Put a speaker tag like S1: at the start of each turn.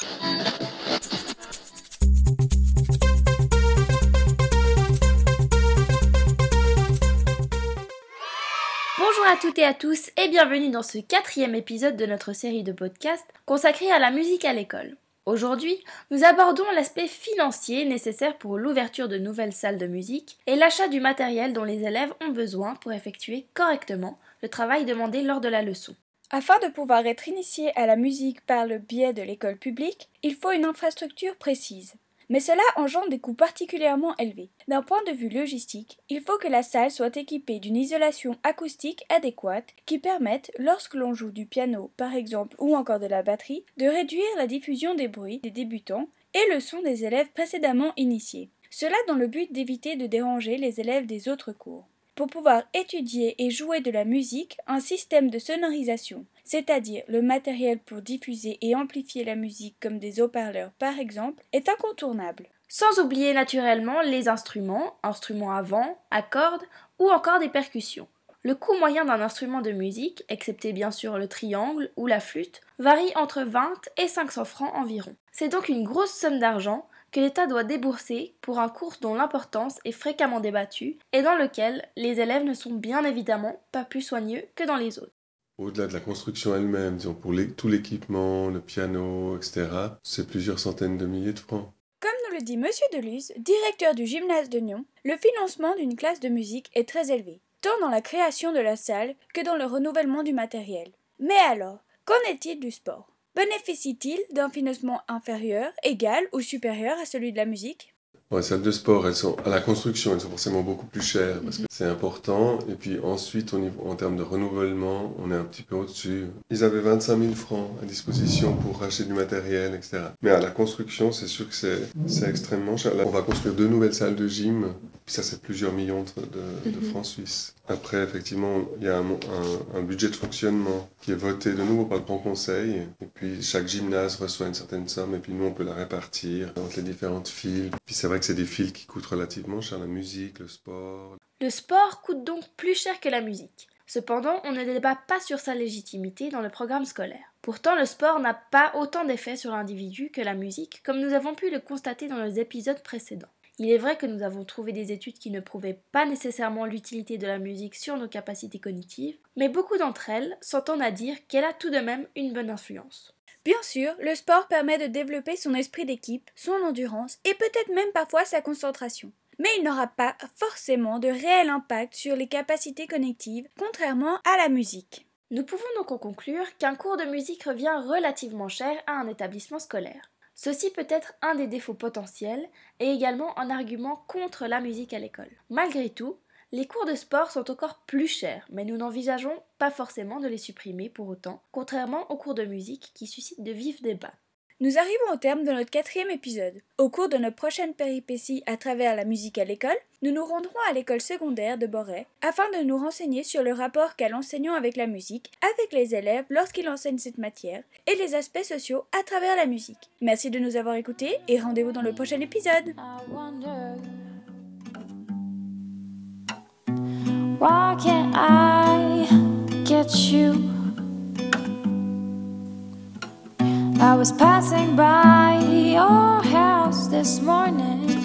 S1: Bonjour à toutes et à tous et bienvenue dans ce quatrième épisode de notre série de podcasts consacrée à la musique à l'école. Aujourd'hui, nous abordons l'aspect financier nécessaire pour l'ouverture de nouvelles salles de musique et l'achat du matériel dont les élèves ont besoin pour effectuer correctement le travail demandé lors de la leçon.
S2: Afin de pouvoir être initié à la musique par le biais de l'école publique, il faut une infrastructure précise. Mais cela engendre des coûts particulièrement élevés. D'un point de vue logistique, il faut que la salle soit équipée d'une isolation acoustique adéquate qui permette, lorsque l'on joue du piano par exemple ou encore de la batterie, de réduire la diffusion des bruits des débutants et le son des élèves précédemment initiés. Cela dans le but d'éviter de déranger les élèves des autres cours pour pouvoir étudier et jouer de la musique, un système de sonorisation, c'est-à-dire le matériel pour diffuser et amplifier la musique comme des haut-parleurs par exemple, est incontournable.
S1: Sans oublier naturellement les instruments, instruments à vent, à cordes ou encore des percussions. Le coût moyen d'un instrument de musique, excepté bien sûr le triangle ou la flûte, varie entre 20 et 500 francs environ. C'est donc une grosse somme d'argent que l'État doit débourser pour un cours dont l'importance est fréquemment débattue et dans lequel les élèves ne sont bien évidemment pas plus soigneux que dans les autres.
S3: Au-delà de la construction elle-même, pour tout l'équipement, le piano, etc., c'est plusieurs centaines de milliers de francs.
S2: Comme nous le dit Monsieur Deluz, directeur du gymnase de Nyon, le financement d'une classe de musique est très élevé, tant dans la création de la salle que dans le renouvellement du matériel. Mais alors, qu'en est-il du sport? Bénéficie-t-il d'un financement inférieur, égal ou supérieur à celui de la musique?
S3: Les salles de sport, elles sont à la construction, elles sont forcément beaucoup plus chères parce que c'est important. Et puis ensuite, au niveau, en termes de renouvellement, on est un petit peu au-dessus. Ils avaient 25 000 francs à disposition pour acheter du matériel, etc. Mais à la construction, c'est sûr que c'est extrêmement cher. Là, on va construire deux nouvelles salles de gym, ça, c'est plusieurs millions de, de, mhm. francs suisses. Après, effectivement, il y a un, un, budget de fonctionnement qui est voté de nouveau par le Grand Conseil. Et puis, chaque gymnase reçoit une certaine somme, et puis nous, on peut la répartir entre les différentes files. Puis c'est vrai que c'est des fils qui coûtent relativement cher, la musique, le sport.
S1: Le sport coûte donc plus cher que la musique. Cependant, on ne débat pas sur sa légitimité dans le programme scolaire. Pourtant, le sport n'a pas autant d'effet sur l'individu que la musique, comme nous avons pu le constater dans les épisodes précédents. Il est vrai que nous avons trouvé des études qui ne prouvaient pas nécessairement l'utilité de la musique sur nos capacités cognitives, mais beaucoup d'entre elles s'entendent à dire qu'elle a tout de même une bonne influence.
S2: Bien sûr, le sport permet de développer son esprit d'équipe, son endurance et peut-être même parfois sa concentration. Mais il n'aura pas forcément de réel impact sur les capacités connectives, contrairement à la musique.
S1: Nous pouvons donc en conclure qu'un cours de musique revient relativement cher à un établissement scolaire. Ceci peut être un des défauts potentiels et également un argument contre la musique à l'école. Malgré tout, les cours de sport sont encore plus chers, mais nous n'envisageons pas forcément de les supprimer pour autant, contrairement aux cours de musique qui suscitent de vifs débats.
S2: Nous arrivons au terme de notre quatrième épisode. Au cours de notre prochaine péripétie à travers la musique à l'école, nous nous rendrons à l'école secondaire de Boré afin de nous renseigner sur le rapport qu'a l'enseignant avec la musique, avec les élèves lorsqu'il enseigne cette matière et les aspects sociaux à travers la musique. Merci de nous avoir écoutés et rendez-vous dans le prochain épisode. I was passing by your house this morning.